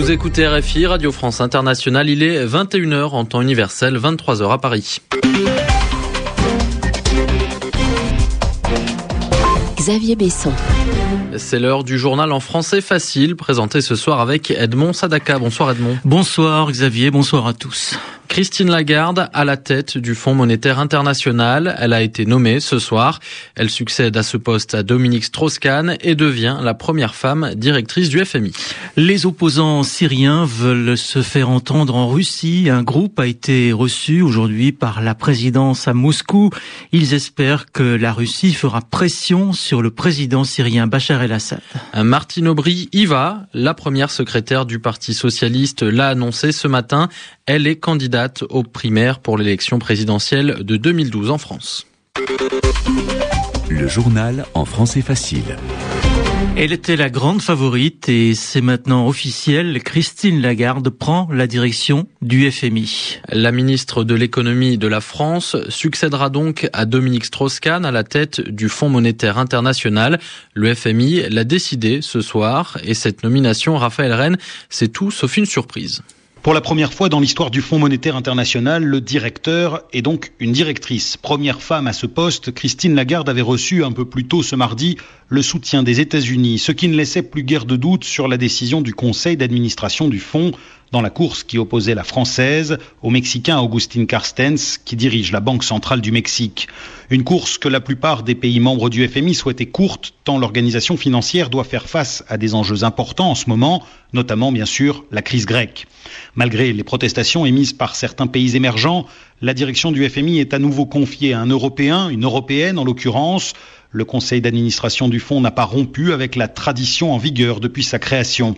Vous écoutez RFI, Radio France Internationale, il est 21h en temps universel, 23h à Paris. Xavier Besson. C'est l'heure du journal en français facile, présenté ce soir avec Edmond Sadaka. Bonsoir Edmond. Bonsoir Xavier, bonsoir à tous. Christine Lagarde à la tête du Fonds monétaire international. Elle a été nommée ce soir. Elle succède à ce poste à Dominique Strauss-Kahn et devient la première femme directrice du FMI. Les opposants syriens veulent se faire entendre en Russie. Un groupe a été reçu aujourd'hui par la présidence à Moscou. Ils espèrent que la Russie fera pression sur le président syrien Bachar el-Assad. Martine Aubry y va. La première secrétaire du Parti socialiste l'a annoncé ce matin. Elle est candidate aux primaires pour l'élection présidentielle de 2012 en France. Le journal en français facile. Elle était la grande favorite et c'est maintenant officiel. Christine Lagarde prend la direction du FMI. La ministre de l'économie de la France succédera donc à Dominique Strauss-Kahn à la tête du Fonds monétaire international. Le FMI l'a décidé ce soir et cette nomination, Raphaël Rennes, c'est tout sauf une surprise. Pour la première fois dans l'histoire du Fonds monétaire international, le directeur est donc une directrice. Première femme à ce poste, Christine Lagarde avait reçu un peu plus tôt ce mardi le soutien des États-Unis, ce qui ne laissait plus guère de doute sur la décision du conseil d'administration du fonds dans la course qui opposait la française au Mexicain Augustin Carstens qui dirige la Banque centrale du Mexique. Une course que la plupart des pays membres du FMI souhaitaient courte tant l'organisation financière doit faire face à des enjeux importants en ce moment, notamment bien sûr la crise grecque. Malgré les protestations émises par certains pays émergents, la direction du FMI est à nouveau confiée à un Européen, une Européenne en l'occurrence, le conseil d'administration du fonds n'a pas rompu avec la tradition en vigueur depuis sa création.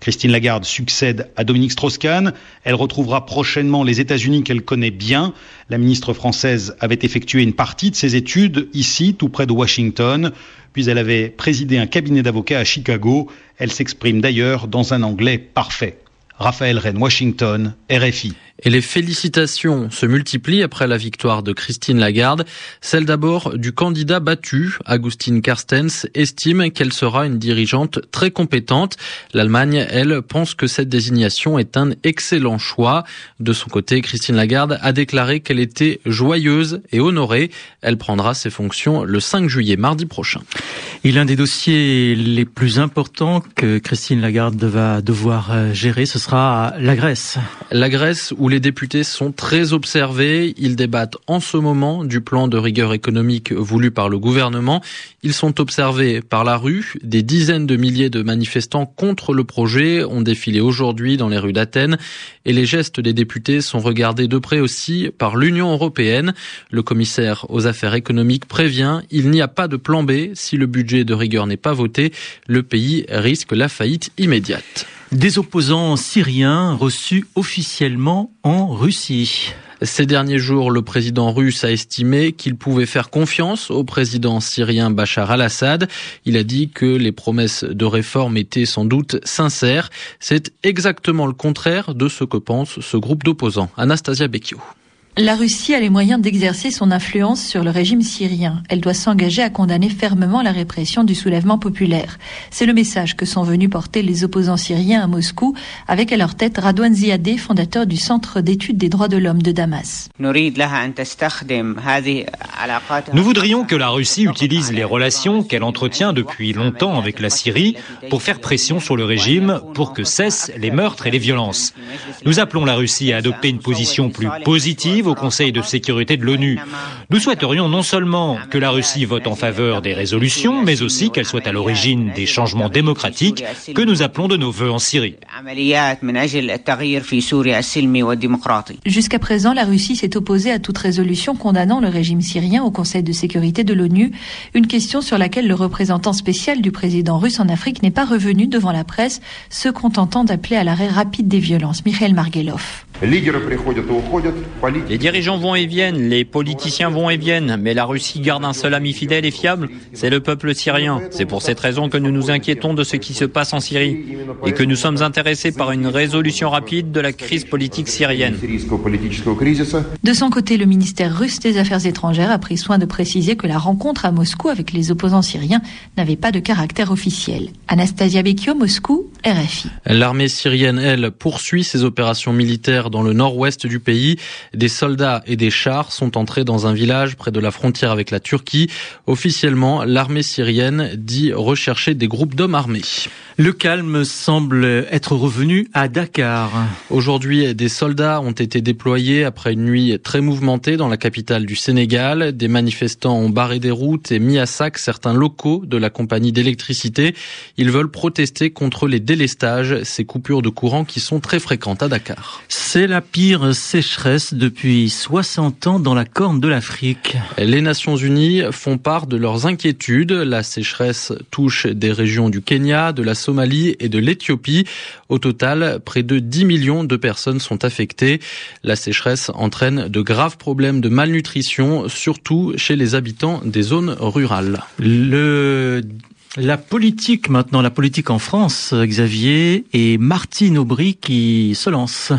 Christine Lagarde succède à Dominique Strauss-Kahn. Elle retrouvera prochainement les États-Unis qu'elle connaît bien. La ministre française avait effectué une partie de ses études ici, tout près de Washington. Puis elle avait présidé un cabinet d'avocats à Chicago. Elle s'exprime d'ailleurs dans un anglais parfait. Raphaël Rennes, Washington, RFI. Et les félicitations se multiplient après la victoire de Christine Lagarde. Celle d'abord du candidat battu, Agustin Carstens, estime qu'elle sera une dirigeante très compétente. L'Allemagne, elle, pense que cette désignation est un excellent choix. De son côté, Christine Lagarde a déclaré qu'elle était joyeuse et honorée. Elle prendra ses fonctions le 5 juillet, mardi prochain. Et l'un des dossiers les plus importants que Christine Lagarde va devoir euh, gérer, ce sera la Grèce. La Grèce où les députés sont très observés. Ils débattent en ce moment du plan de rigueur économique voulu par le gouvernement. Ils sont observés par la rue. Des dizaines de milliers de manifestants contre le projet ont défilé aujourd'hui dans les rues d'Athènes. Et les gestes des députés sont regardés de près aussi par l'Union européenne. Le commissaire aux affaires économiques prévient, il n'y a pas de plan B si le budget de rigueur n'est pas voté, le pays risque la faillite immédiate. Des opposants syriens reçus officiellement en Russie. Ces derniers jours, le président russe a estimé qu'il pouvait faire confiance au président syrien Bachar al-Assad. Il a dit que les promesses de réforme étaient sans doute sincères. C'est exactement le contraire de ce que pense ce groupe d'opposants. Anastasia Becchio. La Russie a les moyens d'exercer son influence sur le régime syrien. Elle doit s'engager à condamner fermement la répression du soulèvement populaire. C'est le message que sont venus porter les opposants syriens à Moscou, avec à leur tête Radouan Ziadeh, fondateur du Centre d'études des droits de l'homme de Damas. Nous voudrions que la Russie utilise les relations qu'elle entretient depuis longtemps avec la Syrie pour faire pression sur le régime pour que cessent les meurtres et les violences. Nous appelons la Russie à adopter une position plus positive au Conseil de sécurité de l'ONU. Nous souhaiterions non seulement que la Russie vote en faveur des résolutions, mais aussi qu'elle soit à l'origine des changements démocratiques que nous appelons de nos voeux en Syrie. Jusqu'à présent, la Russie s'est opposée à toute résolution condamnant le régime syrien au Conseil de sécurité de l'ONU, une question sur laquelle le représentant spécial du président russe en Afrique n'est pas revenu devant la presse, se contentant d'appeler à l'arrêt rapide des violences. Mikhail Margelov. Les dirigeants vont et viennent, les politiciens vont et viennent, mais la Russie garde un seul ami fidèle et fiable, c'est le peuple syrien. C'est pour cette raison que nous nous inquiétons de ce qui se passe en Syrie et que nous sommes intéressés par une résolution rapide de la crise politique syrienne. De son côté, le ministère russe des Affaires étrangères a pris soin de préciser que la rencontre à Moscou avec les opposants syriens n'avait pas de caractère officiel. Anastasia Bekio, Moscou, RFI. L'armée syrienne, elle, poursuit ses opérations militaires dans le nord-ouest du pays. Des soldats et des chars sont entrés dans un village près de la frontière avec la Turquie. Officiellement, l'armée syrienne dit rechercher des groupes d'hommes armés. Le calme semble être revenu à Dakar. Aujourd'hui, des soldats ont été déployés après une nuit très mouvementée dans la capitale du Sénégal. Des manifestants ont barré des routes et mis à sac certains locaux de la compagnie d'électricité. Ils veulent protester contre les délestages, ces coupures de courant qui sont très fréquentes à Dakar. C'est la pire sécheresse depuis 60 ans dans la corne de l'Afrique. Les Nations Unies font part de leurs inquiétudes. La sécheresse touche des régions du Kenya, de la Somalie et de l'Éthiopie. Au total, près de 10 millions de personnes sont affectées. La sécheresse entraîne de graves problèmes de malnutrition, surtout chez les habitants des zones rurales. Le la politique maintenant, la politique en France, Xavier, et Martine Aubry qui se lance.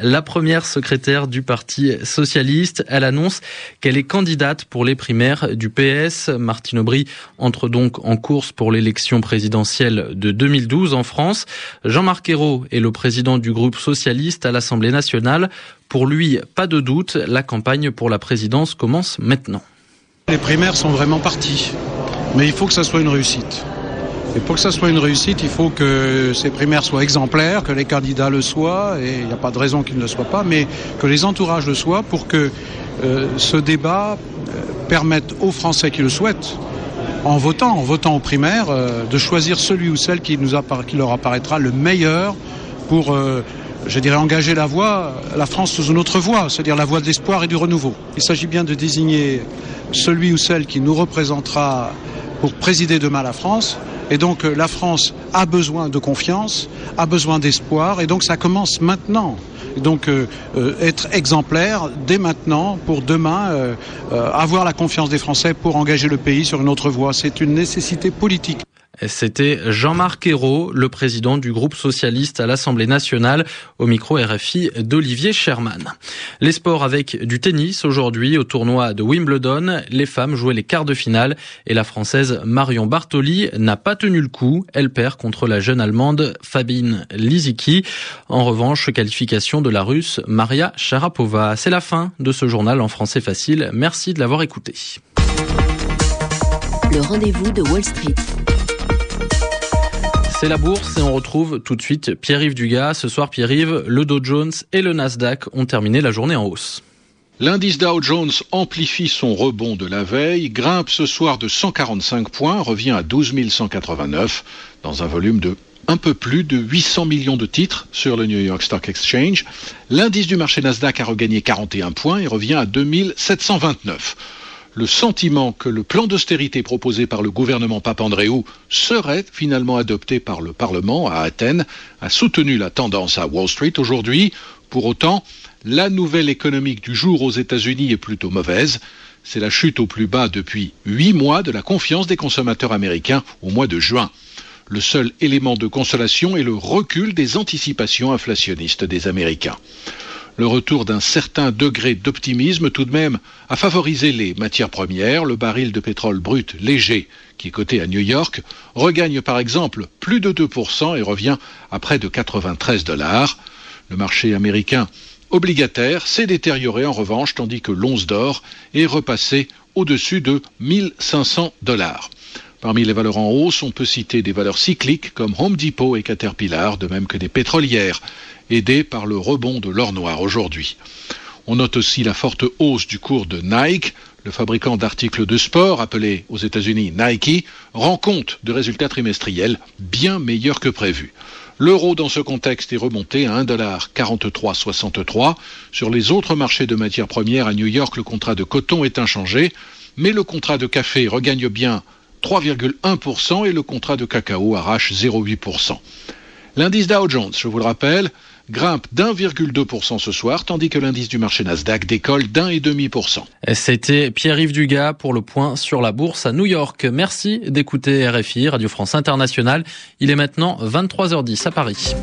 La première secrétaire du Parti socialiste, elle annonce qu'elle est candidate pour les primaires du PS. Martine Aubry entre donc en course pour l'élection présidentielle de 2012 en France. Jean-Marc Ayrault est le président du groupe socialiste à l'Assemblée nationale. Pour lui, pas de doute, la campagne pour la présidence commence maintenant. Les primaires sont vraiment parties. Mais il faut que ça soit une réussite. Et pour que ça soit une réussite, il faut que ces primaires soient exemplaires, que les candidats le soient, et il n'y a pas de raison qu'ils ne le soient pas, mais que les entourages le soient pour que euh, ce débat euh, permette aux Français qui le souhaitent, en votant, en votant aux primaires, euh, de choisir celui ou celle qui, nous qui leur apparaîtra le meilleur pour, je dirais, engager la voie, la France sous une autre voie, c'est-à-dire la voie de l'espoir et du renouveau. Il s'agit bien de désigner celui ou celle qui nous représentera pour présider demain la France. Et donc euh, la France a besoin de confiance, a besoin d'espoir, et donc ça commence maintenant. donc euh, euh, être exemplaire dès maintenant pour demain avoir la confiance des Français pour engager le pays sur une autre voie. C'est une nécessité politique. C'était Jean-Marc Ayrault, le président du groupe socialiste à l'Assemblée nationale, au micro RFI d'Olivier Sherman. Les sports avec du tennis aujourd'hui au tournoi de Wimbledon. Les femmes jouaient les quarts de finale et la française Marion Bartoli n'a pas tenu le coup. Elle perd contre la jeune allemande Fabine Lisicki. En revanche, qualification de la russe Maria Sharapova. C'est la fin de ce journal en français facile. Merci de l'avoir écouté. Le rendez-vous de Wall Street. C'est la bourse et on retrouve tout de suite Pierre-Yves Dugas. Ce soir, Pierre-Yves, le Dow Jones et le Nasdaq ont terminé la journée en hausse. L'indice Dow Jones amplifie son rebond de la veille, grimpe ce soir de 145 points, revient à 12 189 dans un volume de un peu plus de 800 millions de titres sur le New York Stock Exchange. L'indice du marché Nasdaq a regagné 41 points et revient à 2729 le sentiment que le plan d'austérité proposé par le gouvernement Papandréou serait finalement adopté par le Parlement à Athènes a soutenu la tendance à Wall Street aujourd'hui. Pour autant, la nouvelle économique du jour aux États-Unis est plutôt mauvaise. C'est la chute au plus bas depuis huit mois de la confiance des consommateurs américains au mois de juin. Le seul élément de consolation est le recul des anticipations inflationnistes des Américains le retour d'un certain degré d'optimisme tout de même a favorisé les matières premières. Le baril de pétrole brut léger, qui est coté à New York, regagne par exemple plus de 2% et revient à près de 93 dollars. Le marché américain obligataire s'est détérioré en revanche, tandis que l'once d'or est repassé au-dessus de 1500 dollars. Parmi les valeurs en hausse, on peut citer des valeurs cycliques comme Home Depot et Caterpillar, de même que des pétrolières aidé par le rebond de l'or noir aujourd'hui. On note aussi la forte hausse du cours de Nike. Le fabricant d'articles de sport, appelé aux États-Unis Nike, rend compte de résultats trimestriels bien meilleurs que prévu. L'euro dans ce contexte est remonté à 1,4363. Sur les autres marchés de matières premières à New York, le contrat de coton est inchangé, mais le contrat de café regagne bien 3,1% et le contrat de cacao arrache 0,8%. L'indice Dow Jones, je vous le rappelle, grimpe d'1,2% ce soir, tandis que l'indice du marché Nasdaq décolle d'un et demi pour cent. C'était Pierre-Yves Dugas pour le point sur la bourse à New York. Merci d'écouter RFI, Radio France Internationale. Il est maintenant 23h10 à Paris.